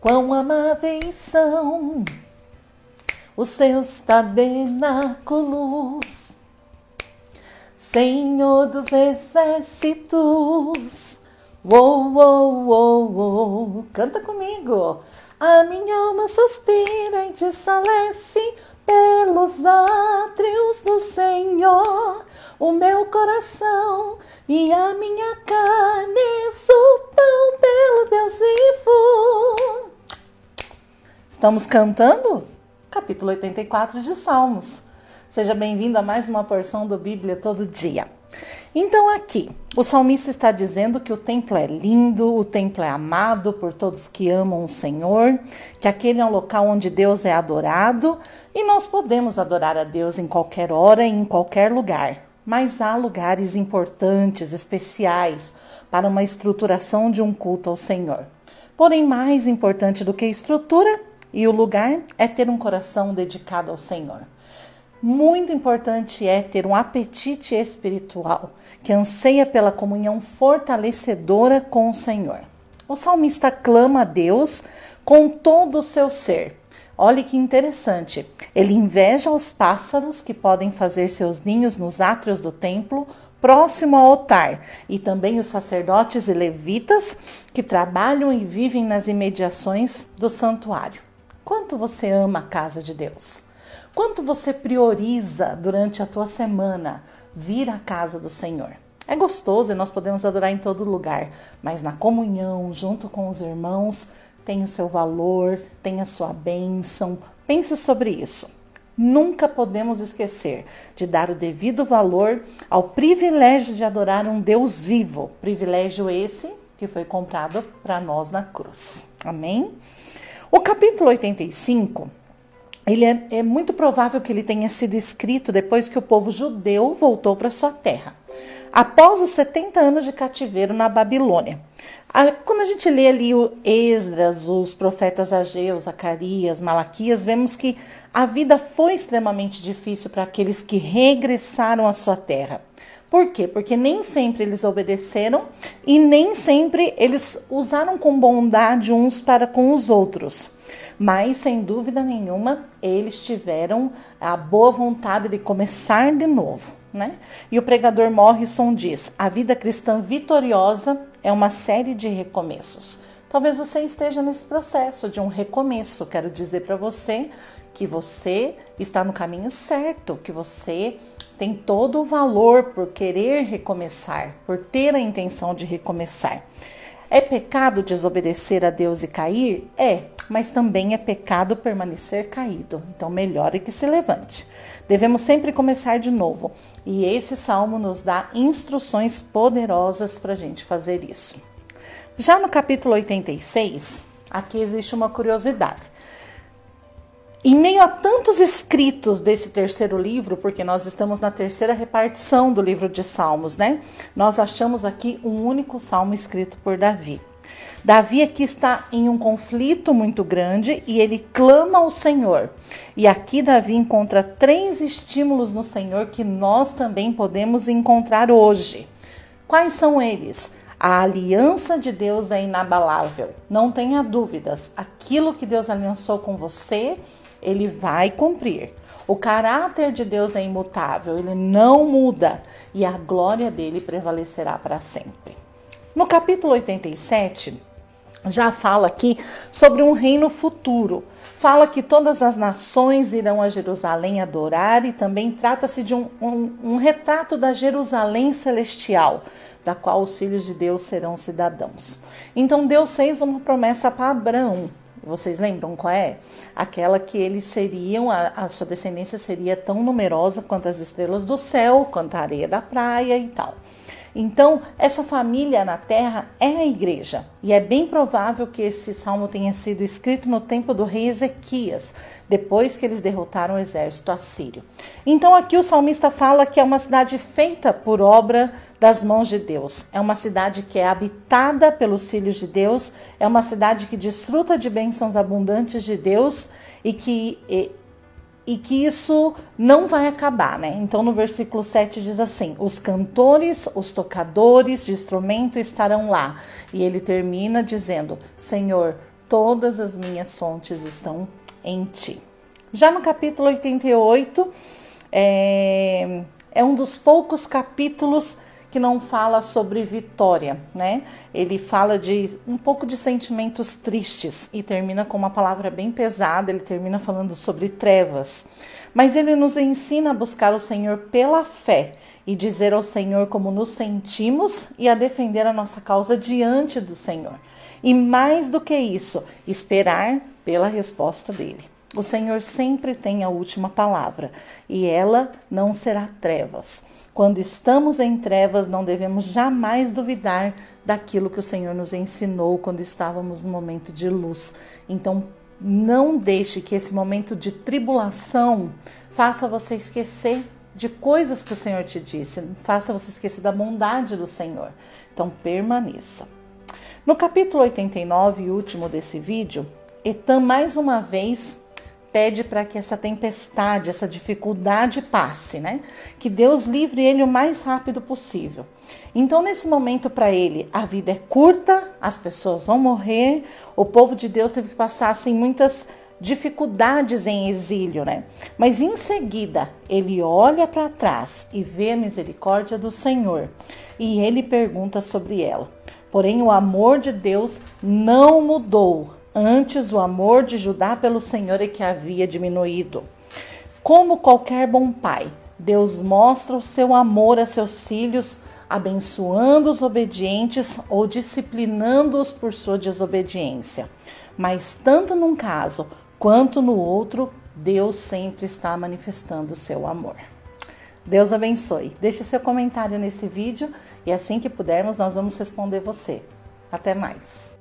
Quão amáveis são os seus tabernáculos, Senhor dos exércitos. Uou, uou, uou, uou. Canta comigo. A minha alma suspira e desfalece pelos átrios do Senhor. O meu coração e a minha carne exultam pelo Deus vivo. Estamos cantando? Capítulo 84 de Salmos. Seja bem-vindo a mais uma porção do Bíblia todo dia. Então, aqui, o salmista está dizendo que o templo é lindo, o templo é amado por todos que amam o Senhor, que aquele é um local onde Deus é adorado e nós podemos adorar a Deus em qualquer hora e em qualquer lugar. Mas há lugares importantes, especiais, para uma estruturação de um culto ao Senhor. Porém, mais importante do que estrutura e o lugar é ter um coração dedicado ao Senhor. Muito importante é ter um apetite espiritual que anseia pela comunhão fortalecedora com o Senhor. O salmista clama a Deus com todo o seu ser. Olhe que interessante. Ele inveja os pássaros que podem fazer seus ninhos nos átrios do templo, próximo ao altar, e também os sacerdotes e levitas que trabalham e vivem nas imediações do santuário. Quanto você ama a casa de Deus? Quanto você prioriza durante a tua semana vir à casa do Senhor? É gostoso e nós podemos adorar em todo lugar, mas na comunhão, junto com os irmãos, tem o seu valor, tem a sua bênção. Pense sobre isso. Nunca podemos esquecer de dar o devido valor ao privilégio de adorar um Deus vivo, privilégio esse que foi comprado para nós na cruz. Amém? O capítulo 85, ele é, é muito provável que ele tenha sido escrito depois que o povo judeu voltou para sua terra, após os 70 anos de cativeiro na Babilônia. Quando a gente lê ali o Esdras, os profetas Ageu, Zacarias, Malaquias, vemos que a vida foi extremamente difícil para aqueles que regressaram à sua terra. Por quê? Porque nem sempre eles obedeceram e nem sempre eles usaram com bondade uns para com os outros. Mas, sem dúvida nenhuma, eles tiveram a boa vontade de começar de novo. Né? E o pregador Morrison diz: a vida cristã vitoriosa é uma série de recomeços. Talvez você esteja nesse processo de um recomeço. Quero dizer para você que você está no caminho certo, que você tem todo o valor por querer recomeçar, por ter a intenção de recomeçar. É pecado desobedecer a Deus e cair? É, mas também é pecado permanecer caído. Então, melhor é que se levante. Devemos sempre começar de novo. E esse salmo nos dá instruções poderosas para a gente fazer isso. Já no capítulo 86, aqui existe uma curiosidade. Em meio a tantos escritos desse terceiro livro, porque nós estamos na terceira repartição do livro de Salmos, né? Nós achamos aqui um único salmo escrito por Davi. Davi aqui está em um conflito muito grande e ele clama ao Senhor. E aqui Davi encontra três estímulos no Senhor que nós também podemos encontrar hoje. Quais são eles? A aliança de Deus é inabalável. Não tenha dúvidas. Aquilo que Deus aliançou com você, ele vai cumprir. O caráter de Deus é imutável, ele não muda e a glória dele prevalecerá para sempre. No capítulo 87, já fala aqui sobre um reino futuro. Fala que todas as nações irão a Jerusalém adorar e também trata-se de um, um, um retrato da Jerusalém celestial, da qual os filhos de Deus serão cidadãos. Então Deus fez uma promessa para Abraão vocês lembram qual é? Aquela que eles seriam, a, a, sua descendência seria tão numerosa quanto as estrelas do céu, quanto a areia da praia e tal. Então, essa família na terra é a igreja, e é bem provável que esse salmo tenha sido escrito no tempo do rei Ezequias, depois que eles derrotaram o exército assírio. Então, aqui o salmista fala que é uma cidade feita por obra das mãos de Deus, é uma cidade que é habitada pelos filhos de Deus, é uma cidade que desfruta de bênçãos abundantes de Deus e que e que isso não vai acabar, né? Então no versículo 7 diz assim: os cantores, os tocadores de instrumento estarão lá. E ele termina dizendo: Senhor, todas as minhas fontes estão em ti. Já no capítulo 88, é, é um dos poucos capítulos que não fala sobre vitória, né? Ele fala de um pouco de sentimentos tristes e termina com uma palavra bem pesada, ele termina falando sobre trevas. Mas ele nos ensina a buscar o Senhor pela fé e dizer ao Senhor como nos sentimos e a defender a nossa causa diante do Senhor. E mais do que isso, esperar pela resposta dele. O Senhor sempre tem a última palavra e ela não será trevas. Quando estamos em trevas, não devemos jamais duvidar daquilo que o Senhor nos ensinou quando estávamos no momento de luz. Então, não deixe que esse momento de tribulação faça você esquecer de coisas que o Senhor te disse, faça você esquecer da bondade do Senhor. Então, permaneça. No capítulo 89, último desse vídeo, Etan mais uma vez pede para que essa tempestade, essa dificuldade passe, né? Que Deus livre ele o mais rápido possível. Então, nesse momento, para ele, a vida é curta, as pessoas vão morrer, o povo de Deus teve que passar assim muitas dificuldades em exílio, né? Mas em seguida, ele olha para trás e vê a misericórdia do Senhor e ele pergunta sobre ela. Porém, o amor de Deus não mudou Antes, o amor de Judá pelo Senhor é que havia diminuído. Como qualquer bom pai, Deus mostra o seu amor a seus filhos, abençoando os obedientes ou disciplinando-os por sua desobediência. Mas tanto num caso quanto no outro, Deus sempre está manifestando o seu amor. Deus abençoe. Deixe seu comentário nesse vídeo e assim que pudermos nós vamos responder você. Até mais.